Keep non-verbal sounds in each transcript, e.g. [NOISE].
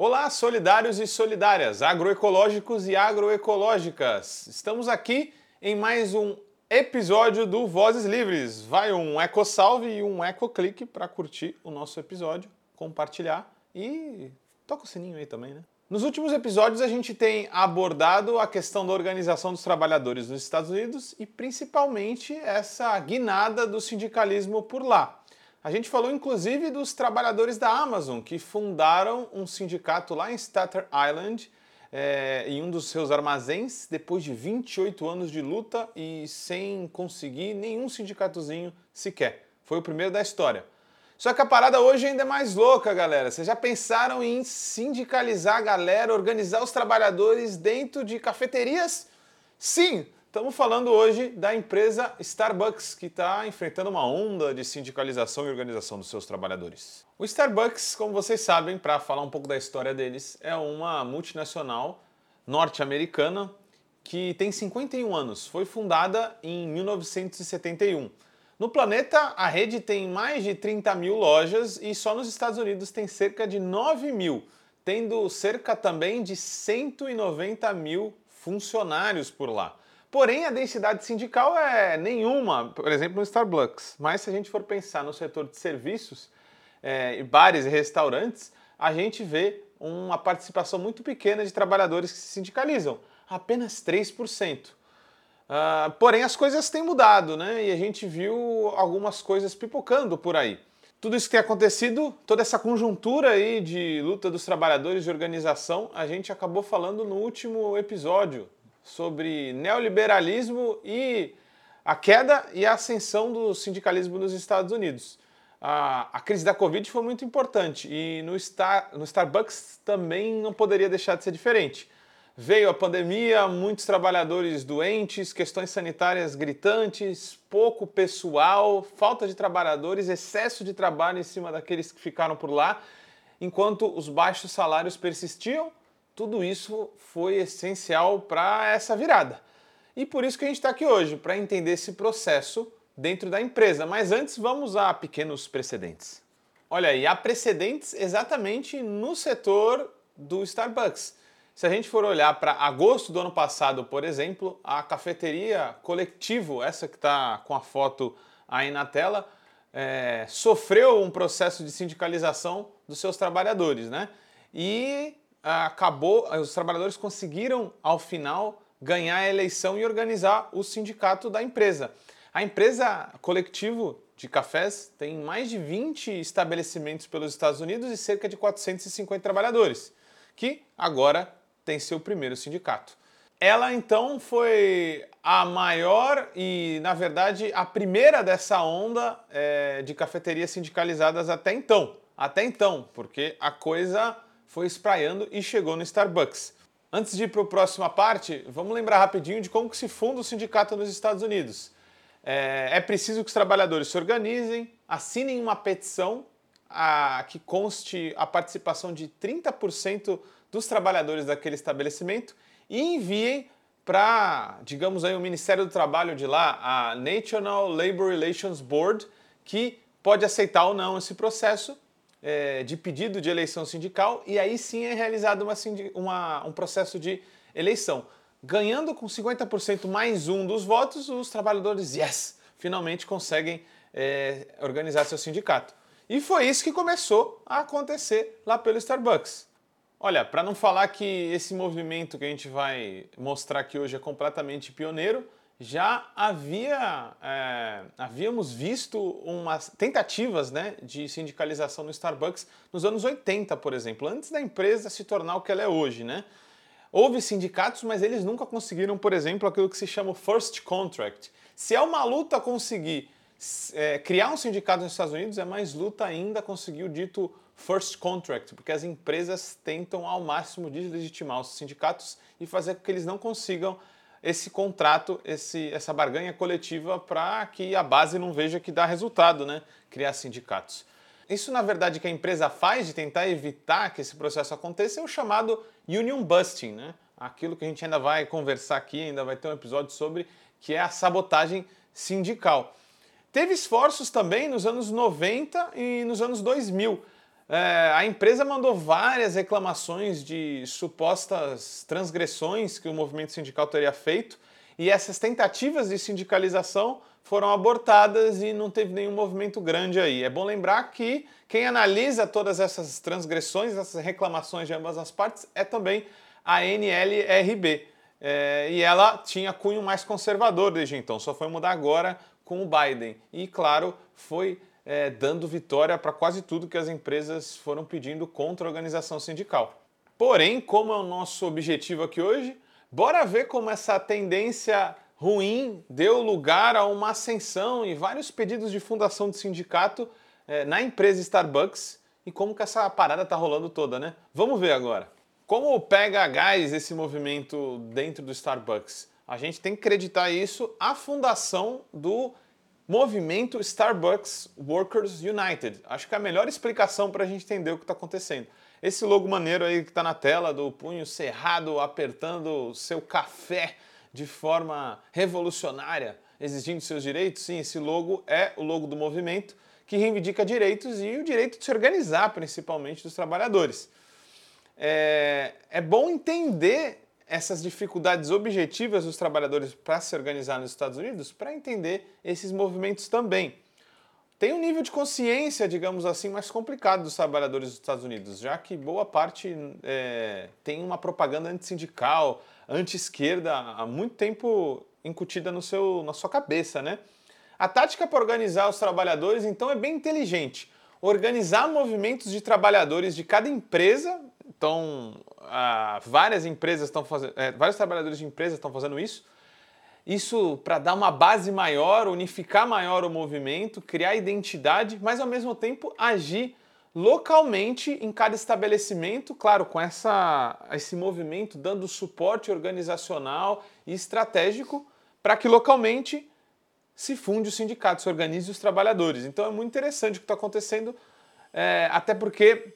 Olá, solidários e solidárias, agroecológicos e agroecológicas. Estamos aqui em mais um episódio do Vozes Livres. Vai um eco salve e um eco clique para curtir o nosso episódio, compartilhar e toca o sininho aí também, né? Nos últimos episódios a gente tem abordado a questão da organização dos trabalhadores nos Estados Unidos e principalmente essa guinada do sindicalismo por lá. A gente falou inclusive dos trabalhadores da Amazon, que fundaram um sindicato lá em Staten Island, é, em um dos seus armazéns, depois de 28 anos de luta e sem conseguir nenhum sindicatozinho sequer. Foi o primeiro da história. Só que a parada hoje ainda é mais louca, galera. Vocês já pensaram em sindicalizar a galera, organizar os trabalhadores dentro de cafeterias? Sim, Estamos falando hoje da empresa Starbucks, que está enfrentando uma onda de sindicalização e organização dos seus trabalhadores. O Starbucks, como vocês sabem, para falar um pouco da história deles, é uma multinacional norte-americana que tem 51 anos. Foi fundada em 1971. No planeta, a rede tem mais de 30 mil lojas e só nos Estados Unidos tem cerca de 9 mil, tendo cerca também de 190 mil funcionários por lá. Porém, a densidade sindical é nenhuma, por exemplo, no Starbucks. Mas se a gente for pensar no setor de serviços, é, bares e restaurantes, a gente vê uma participação muito pequena de trabalhadores que se sindicalizam, apenas 3%. Uh, ah, porém, as coisas têm mudado, né? E a gente viu algumas coisas pipocando por aí. Tudo isso que tem acontecido, toda essa conjuntura aí de luta dos trabalhadores de organização, a gente acabou falando no último episódio sobre neoliberalismo e a queda e a ascensão do sindicalismo nos Estados Unidos. A, a crise da Covid foi muito importante e no, Star, no Starbucks também não poderia deixar de ser diferente. Veio a pandemia, muitos trabalhadores doentes, questões sanitárias gritantes, pouco pessoal, falta de trabalhadores, excesso de trabalho em cima daqueles que ficaram por lá, enquanto os baixos salários persistiam tudo isso foi essencial para essa virada. E por isso que a gente está aqui hoje, para entender esse processo dentro da empresa. Mas antes, vamos a pequenos precedentes. Olha aí, há precedentes exatamente no setor do Starbucks. Se a gente for olhar para agosto do ano passado, por exemplo, a cafeteria Coletivo, essa que está com a foto aí na tela, é, sofreu um processo de sindicalização dos seus trabalhadores, né? E acabou, os trabalhadores conseguiram ao final ganhar a eleição e organizar o sindicato da empresa. A empresa coletivo de cafés tem mais de 20 estabelecimentos pelos Estados Unidos e cerca de 450 trabalhadores, que agora tem seu primeiro sindicato. Ela então foi a maior e, na verdade, a primeira dessa onda é, de cafeterias sindicalizadas até então. Até então, porque a coisa foi espraiando e chegou no Starbucks. Antes de ir para a próxima parte, vamos lembrar rapidinho de como se funda o sindicato nos Estados Unidos. É, é preciso que os trabalhadores se organizem, assinem uma petição a, que conste a participação de 30% dos trabalhadores daquele estabelecimento e enviem para, digamos aí, o Ministério do Trabalho de lá, a National Labor Relations Board, que pode aceitar ou não esse processo é, de pedido de eleição sindical e aí sim é realizado uma, uma, um processo de eleição. Ganhando com 50% mais um dos votos, os trabalhadores, yes, finalmente conseguem é, organizar seu sindicato. E foi isso que começou a acontecer lá pelo Starbucks. Olha, para não falar que esse movimento que a gente vai mostrar aqui hoje é completamente pioneiro, já havia é, havíamos visto umas tentativas né, de sindicalização no Starbucks nos anos 80, por exemplo, antes da empresa se tornar o que ela é hoje. Né? Houve sindicatos, mas eles nunca conseguiram, por exemplo, aquilo que se chama First Contract. Se é uma luta conseguir é, criar um sindicato nos Estados Unidos, é mais luta ainda conseguir o dito First Contract, porque as empresas tentam ao máximo deslegitimar os sindicatos e fazer com que eles não consigam esse contrato, esse, essa barganha coletiva para que a base não veja que dá resultado, né? Criar sindicatos. Isso, na verdade, que a empresa faz de tentar evitar que esse processo aconteça é o chamado union busting, né? Aquilo que a gente ainda vai conversar aqui, ainda vai ter um episódio sobre, que é a sabotagem sindical. Teve esforços também nos anos 90 e nos anos 2000 é, a empresa mandou várias reclamações de supostas transgressões que o movimento sindical teria feito e essas tentativas de sindicalização foram abortadas e não teve nenhum movimento grande aí. É bom lembrar que quem analisa todas essas transgressões, essas reclamações de ambas as partes, é também a NLRB. É, e ela tinha cunho mais conservador desde então, só foi mudar agora com o Biden. E, claro, foi é, dando vitória para quase tudo que as empresas foram pedindo contra a organização sindical. Porém, como é o nosso objetivo aqui hoje, bora ver como essa tendência ruim deu lugar a uma ascensão e vários pedidos de fundação de sindicato é, na empresa Starbucks e como que essa parada tá rolando toda, né? Vamos ver agora. Como pega gás esse movimento dentro do Starbucks? A gente tem que acreditar isso à fundação do movimento Starbucks Workers United. Acho que é a melhor explicação para a gente entender o que está acontecendo. Esse logo maneiro aí que está na tela, do punho cerrado, apertando seu café de forma revolucionária, exigindo seus direitos? Sim, esse logo é o logo do movimento que reivindica direitos e o direito de se organizar, principalmente dos trabalhadores. É, é bom entender essas dificuldades objetivas dos trabalhadores para se organizar nos Estados Unidos para entender esses movimentos também. Tem um nível de consciência, digamos assim, mais complicado dos trabalhadores dos Estados Unidos, já que boa parte é, tem uma propaganda antissindical, anti-esquerda há muito tempo incutida no seu, na sua cabeça, né? A tática para organizar os trabalhadores, então, é bem inteligente. Organizar movimentos de trabalhadores de cada empresa, então, ah, várias empresas estão fazendo, é, vários trabalhadores de empresas estão fazendo isso. Isso para dar uma base maior, unificar maior o movimento, criar identidade, mas ao mesmo tempo agir localmente em cada estabelecimento, claro, com essa, esse movimento dando suporte organizacional e estratégico para que localmente se funde o sindicato, se organize os trabalhadores. Então é muito interessante o que está acontecendo, é, até porque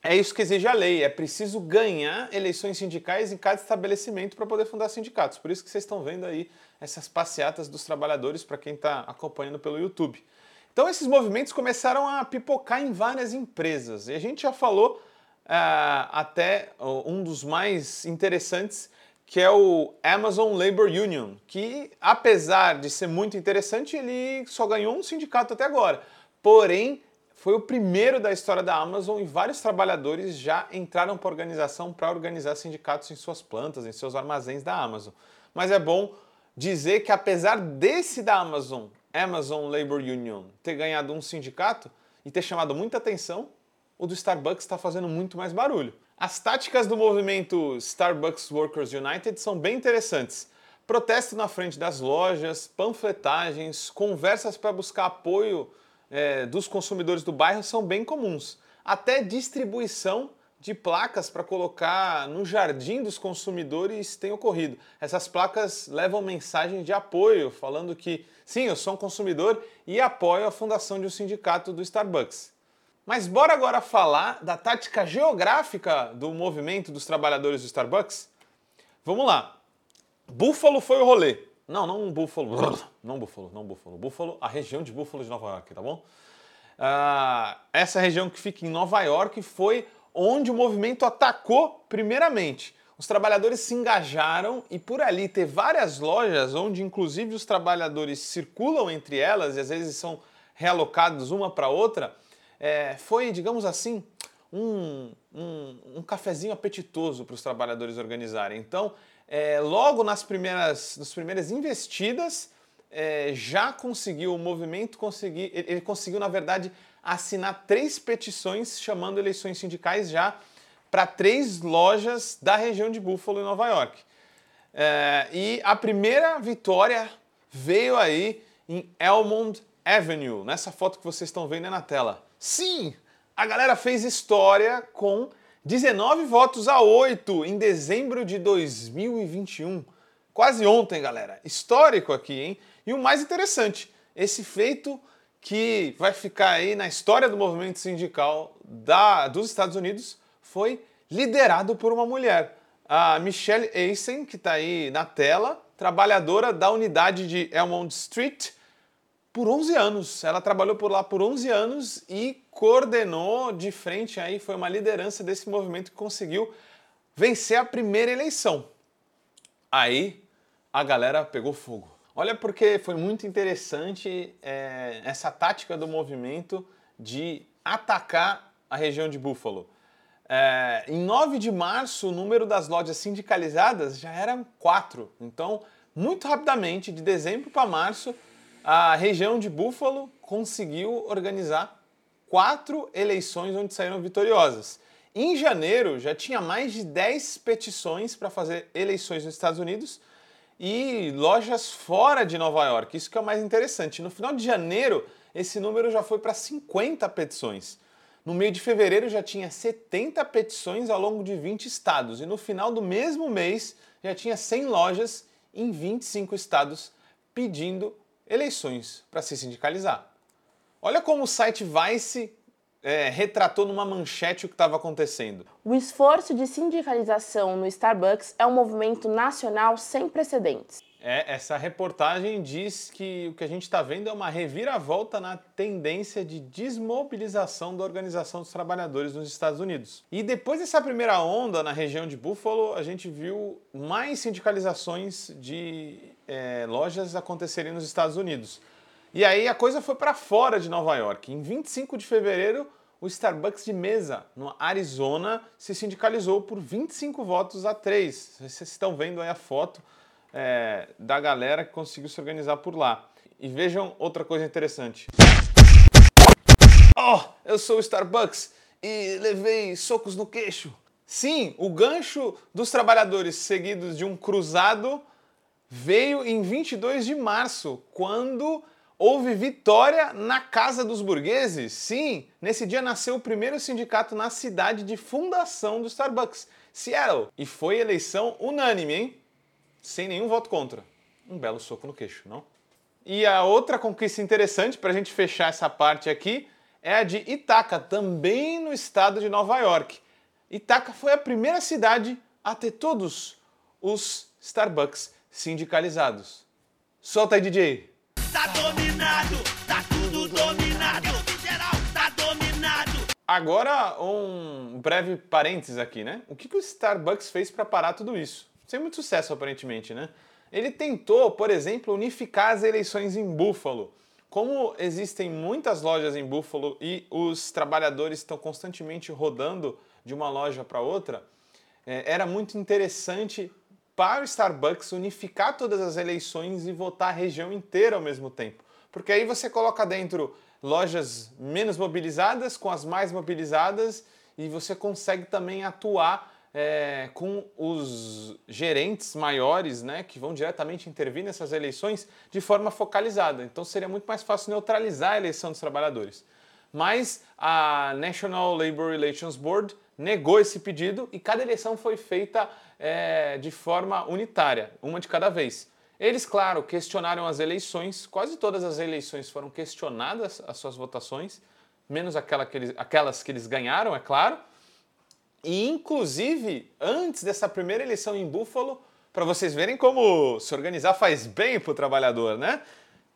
é isso que exige a lei, é preciso ganhar eleições sindicais em cada estabelecimento para poder fundar sindicatos. Por isso que vocês estão vendo aí essas passeatas dos trabalhadores para quem está acompanhando pelo YouTube. Então esses movimentos começaram a pipocar em várias empresas. E a gente já falou uh, até um dos mais interessantes, que é o Amazon Labor Union, que apesar de ser muito interessante, ele só ganhou um sindicato até agora. Porém, foi o primeiro da história da Amazon e vários trabalhadores já entraram para a organização para organizar sindicatos em suas plantas, em seus armazéns da Amazon. Mas é bom dizer que apesar desse da Amazon Amazon Labor Union ter ganhado um sindicato e ter chamado muita atenção, o do Starbucks está fazendo muito mais barulho. As táticas do movimento Starbucks Workers United são bem interessantes. Protesto na frente das lojas, panfletagens, conversas para buscar apoio é, dos consumidores do bairro são bem comuns. Até distribuição de placas para colocar no jardim dos consumidores tem ocorrido. Essas placas levam mensagem de apoio, falando que sim, eu sou um consumidor e apoio a fundação de um sindicato do Starbucks. Mas bora agora falar da tática geográfica do movimento dos trabalhadores do Starbucks? Vamos lá. Búfalo foi o rolê. Não, não um búfalo. [LAUGHS] Não búfalo, não búfalo. Búfalo, a região de Búfalo de Nova York, tá bom? Uh, essa região que fica em Nova York foi onde o movimento atacou primeiramente. Os trabalhadores se engajaram e por ali ter várias lojas onde inclusive os trabalhadores circulam entre elas e às vezes são realocados uma para outra, é, foi, digamos assim, um, um, um cafezinho apetitoso para os trabalhadores organizarem. Então, é, logo nas primeiras, nas primeiras investidas, é, já conseguiu o movimento conseguir, ele, ele conseguiu na verdade assinar três petições chamando eleições sindicais já para três lojas da região de Buffalo, em Nova York. É, e a primeira vitória veio aí em Elmond Avenue, nessa foto que vocês estão vendo na tela. Sim, a galera fez história com 19 votos a 8 em dezembro de 2021. Quase ontem, galera. Histórico aqui, hein? E o mais interessante, esse feito que vai ficar aí na história do movimento sindical da, dos Estados Unidos foi liderado por uma mulher. A Michelle Eisen, que está aí na tela, trabalhadora da unidade de Elmont Street, por 11 anos. Ela trabalhou por lá por 11 anos e coordenou de frente aí, foi uma liderança desse movimento que conseguiu vencer a primeira eleição. Aí a galera pegou fogo. Olha, porque foi muito interessante é, essa tática do movimento de atacar a região de Buffalo. É, em 9 de março, o número das lojas sindicalizadas já eram quatro. Então, muito rapidamente, de dezembro para março, a região de Buffalo conseguiu organizar quatro eleições onde saíram vitoriosas. Em janeiro, já tinha mais de 10 petições para fazer eleições nos Estados Unidos e lojas fora de Nova York. Isso que é o mais interessante. No final de janeiro, esse número já foi para 50 petições. No meio de fevereiro já tinha 70 petições ao longo de 20 estados e no final do mesmo mês já tinha 100 lojas em 25 estados pedindo eleições para se sindicalizar. Olha como o site Vice é, retratou numa manchete o que estava acontecendo. O esforço de sindicalização no Starbucks é um movimento nacional sem precedentes. É, essa reportagem diz que o que a gente está vendo é uma reviravolta na tendência de desmobilização da Organização dos Trabalhadores nos Estados Unidos. E depois dessa primeira onda na região de Buffalo, a gente viu mais sindicalizações de é, lojas acontecerem nos Estados Unidos. E aí a coisa foi para fora de Nova York. Em 25 de fevereiro, o Starbucks de mesa, no Arizona, se sindicalizou por 25 votos a 3. Vocês estão vendo aí a foto é, da galera que conseguiu se organizar por lá. E vejam outra coisa interessante. Oh, eu sou o Starbucks e levei socos no queixo. Sim, o gancho dos trabalhadores seguidos de um cruzado veio em 22 de março, quando houve vitória na Casa dos Burgueses. Sim, nesse dia nasceu o primeiro sindicato na cidade de fundação do Starbucks, Seattle. E foi eleição unânime, hein? Sem nenhum voto contra. Um belo soco no queixo, não? E a outra conquista interessante para a gente fechar essa parte aqui é a de Itaca, também no estado de Nova York. Itaca foi a primeira cidade a ter todos os Starbucks sindicalizados. Solta aí, DJ! Tá dominado, tá tudo dominado, geral tá dominado. Agora um breve parênteses aqui, né? O que, que o Starbucks fez para parar tudo isso? Sem muito sucesso aparentemente, né? Ele tentou, por exemplo, unificar as eleições em Buffalo. Como existem muitas lojas em Buffalo e os trabalhadores estão constantemente rodando de uma loja para outra, é, era muito interessante para o Starbucks unificar todas as eleições e votar a região inteira ao mesmo tempo. Porque aí você coloca dentro lojas menos mobilizadas com as mais mobilizadas e você consegue também atuar é, com os gerentes maiores, né, que vão diretamente intervir nessas eleições de forma focalizada. Então seria muito mais fácil neutralizar a eleição dos trabalhadores. Mas a National Labor Relations Board negou esse pedido e cada eleição foi feita é, de forma unitária, uma de cada vez. Eles, claro, questionaram as eleições, quase todas as eleições foram questionadas, as suas votações, menos aquela que eles, aquelas que eles ganharam, é claro. E, inclusive, antes dessa primeira eleição em Buffalo, para vocês verem como se organizar faz bem para o trabalhador, né?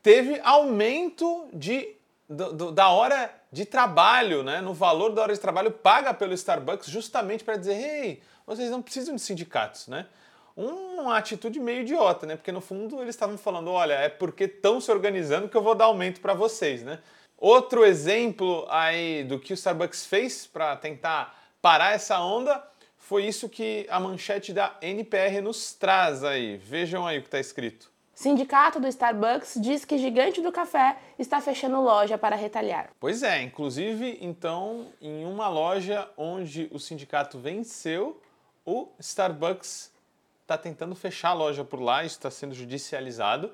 Teve aumento de, do, do, da hora de trabalho, né? No valor da hora de trabalho paga pelo Starbucks, justamente para dizer: hey, vocês não precisam de sindicatos, né? Uma atitude meio idiota, né? Porque no fundo eles estavam falando: olha, é porque estão se organizando que eu vou dar aumento para vocês, né? Outro exemplo aí do que o Starbucks fez para tentar parar essa onda, foi isso que a manchete da NPR nos traz aí. Vejam aí o que está escrito. Sindicato do Starbucks diz que gigante do café está fechando loja para retalhar. Pois é, inclusive, então, em uma loja onde o sindicato venceu, o Starbucks está tentando fechar a loja por lá, está sendo judicializado,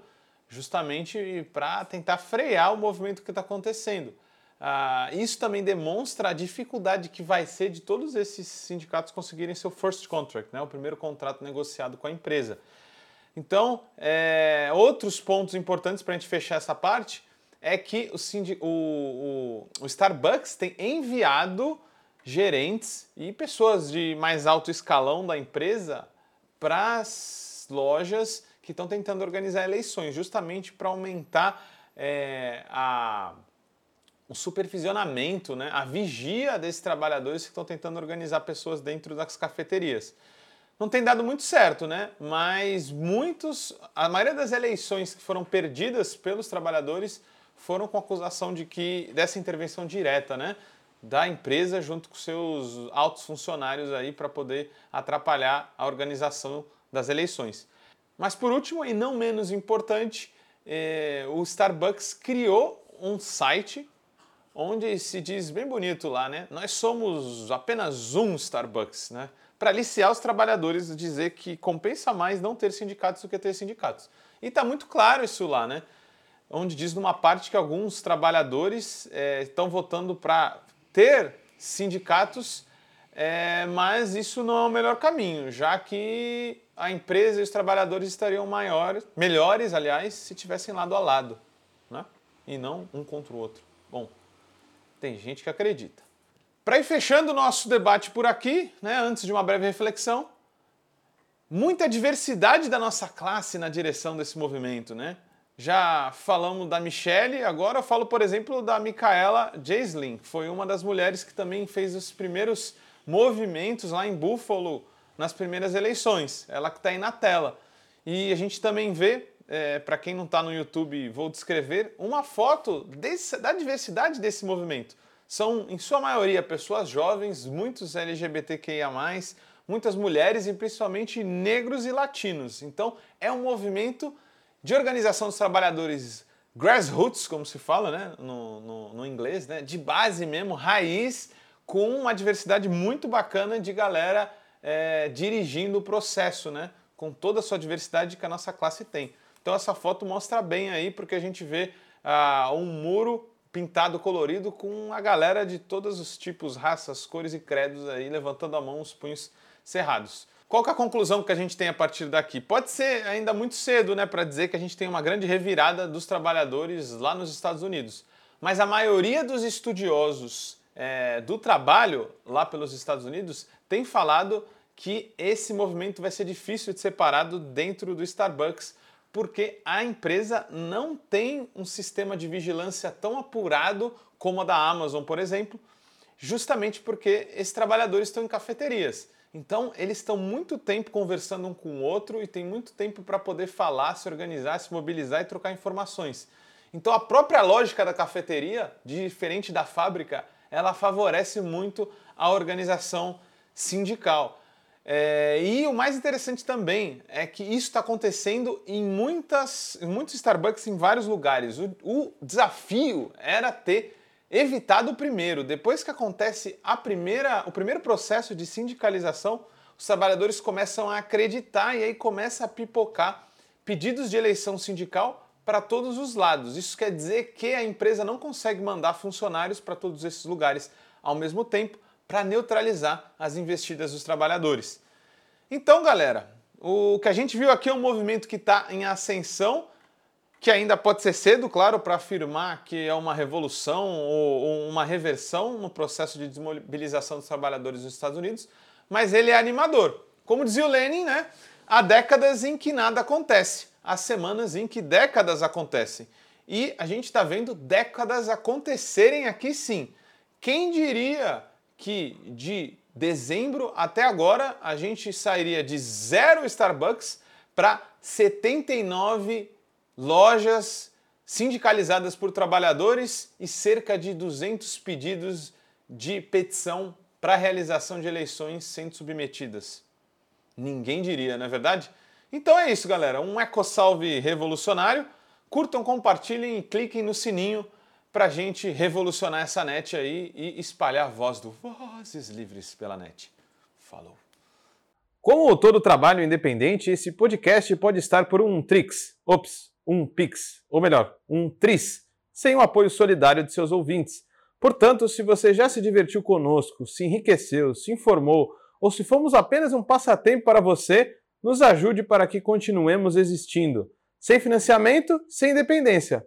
justamente para tentar frear o movimento que está acontecendo. Ah, isso também demonstra a dificuldade que vai ser de todos esses sindicatos conseguirem seu first contract, né, o primeiro contrato negociado com a empresa. Então, é, outros pontos importantes para a gente fechar essa parte é que o, o, o, Starbucks tem enviado gerentes e pessoas de mais alto escalão da empresa para as lojas que estão tentando organizar eleições, justamente para aumentar é, a, o supervisionamento, né, a vigia desses trabalhadores que estão tentando organizar pessoas dentro das cafeterias. Não tem dado muito certo, né? Mas muitos, a maioria das eleições que foram perdidas pelos trabalhadores foram com acusação de que dessa intervenção direta, né? da empresa junto com seus altos funcionários aí para poder atrapalhar a organização das eleições. Mas por último e não menos importante, eh, o Starbucks criou um site onde se diz bem bonito lá, né? Nós somos apenas um Starbucks, né? Para aliciar os trabalhadores, dizer que compensa mais não ter sindicatos do que ter sindicatos. E está muito claro isso lá, né? Onde diz numa parte que alguns trabalhadores eh, estão votando para ter sindicatos, é, mas isso não é o melhor caminho, já que a empresa e os trabalhadores estariam maiores, melhores, aliás, se tivessem lado a lado, né? e não um contra o outro. Bom, tem gente que acredita. Para ir fechando o nosso debate por aqui, né, antes de uma breve reflexão, muita diversidade da nossa classe na direção desse movimento, né? Já falamos da Michelle, agora eu falo, por exemplo, da Micaela Jaislin, que foi uma das mulheres que também fez os primeiros movimentos lá em Buffalo nas primeiras eleições. Ela que está aí na tela. E a gente também vê, é, para quem não está no YouTube, vou descrever, uma foto desse, da diversidade desse movimento. São, em sua maioria, pessoas jovens, muitos LGBTQIA, muitas mulheres e principalmente negros e latinos. Então é um movimento de organização dos trabalhadores grassroots, como se fala né, no, no, no, inglês, né, de base mesmo, raiz, com uma diversidade muito bacana de galera é, dirigindo o processo, né, com toda a sua diversidade que a nossa classe tem. Então essa foto mostra bem aí, porque a gente vê ah, um muro pintado colorido com a galera de todos os tipos, raças, cores e credos aí levantando a mão, os punhos cerrados. Qual é a conclusão que a gente tem a partir daqui? Pode ser ainda muito cedo, né, para dizer que a gente tem uma grande revirada dos trabalhadores lá nos Estados Unidos. Mas a maioria dos estudiosos é, do trabalho lá pelos Estados Unidos tem falado que esse movimento vai ser difícil de separado dentro do Starbucks, porque a empresa não tem um sistema de vigilância tão apurado como a da Amazon, por exemplo, justamente porque esses trabalhadores estão em cafeterias. Então, eles estão muito tempo conversando um com o outro e tem muito tempo para poder falar, se organizar, se mobilizar e trocar informações. Então, a própria lógica da cafeteria, diferente da fábrica, ela favorece muito a organização sindical. É, e o mais interessante também é que isso está acontecendo em, muitas, muitos Starbucks em vários lugares. O, o desafio era ter evitado o primeiro. Depois que acontece a primeira, o primeiro processo de sindicalização, os trabalhadores começam a acreditar e aí começa a pipocar pedidos de eleição sindical para todos os lados. Isso quer dizer que a empresa não consegue mandar funcionários para todos esses lugares ao mesmo tempo para neutralizar as investidas dos trabalhadores. Então, galera, o que a gente viu aqui é um movimento que está em ascensão que ainda pode ser cedo, claro, para afirmar que é uma revolução ou uma reversão no processo de desmobilização dos trabalhadores dos Estados Unidos, mas ele é animador. Como dizia o Lenin, né? Há décadas em que nada acontece, há semanas em que décadas acontecem. E a gente está vendo décadas acontecerem aqui sim. Quem diria que de dezembro até agora a gente sairia de zero Starbucks para 79 lojas sindicalizadas por trabalhadores e cerca de 200 pedidos de petição para realização de eleições sendo submetidas. Ninguém diria, não é verdade? Então é isso, galera. Um EcoSalve revolucionário. Curtam, compartilhem e cliquem no sininho para gente revolucionar essa net aí e espalhar a voz do Vozes Livres pela net. Falou! Como todo trabalho independente, esse podcast pode estar por um Trix. Ops, um Pix, ou melhor, um Tris, sem o apoio solidário de seus ouvintes. Portanto, se você já se divertiu conosco, se enriqueceu, se informou, ou se fomos apenas um passatempo para você, nos ajude para que continuemos existindo. Sem financiamento, sem independência.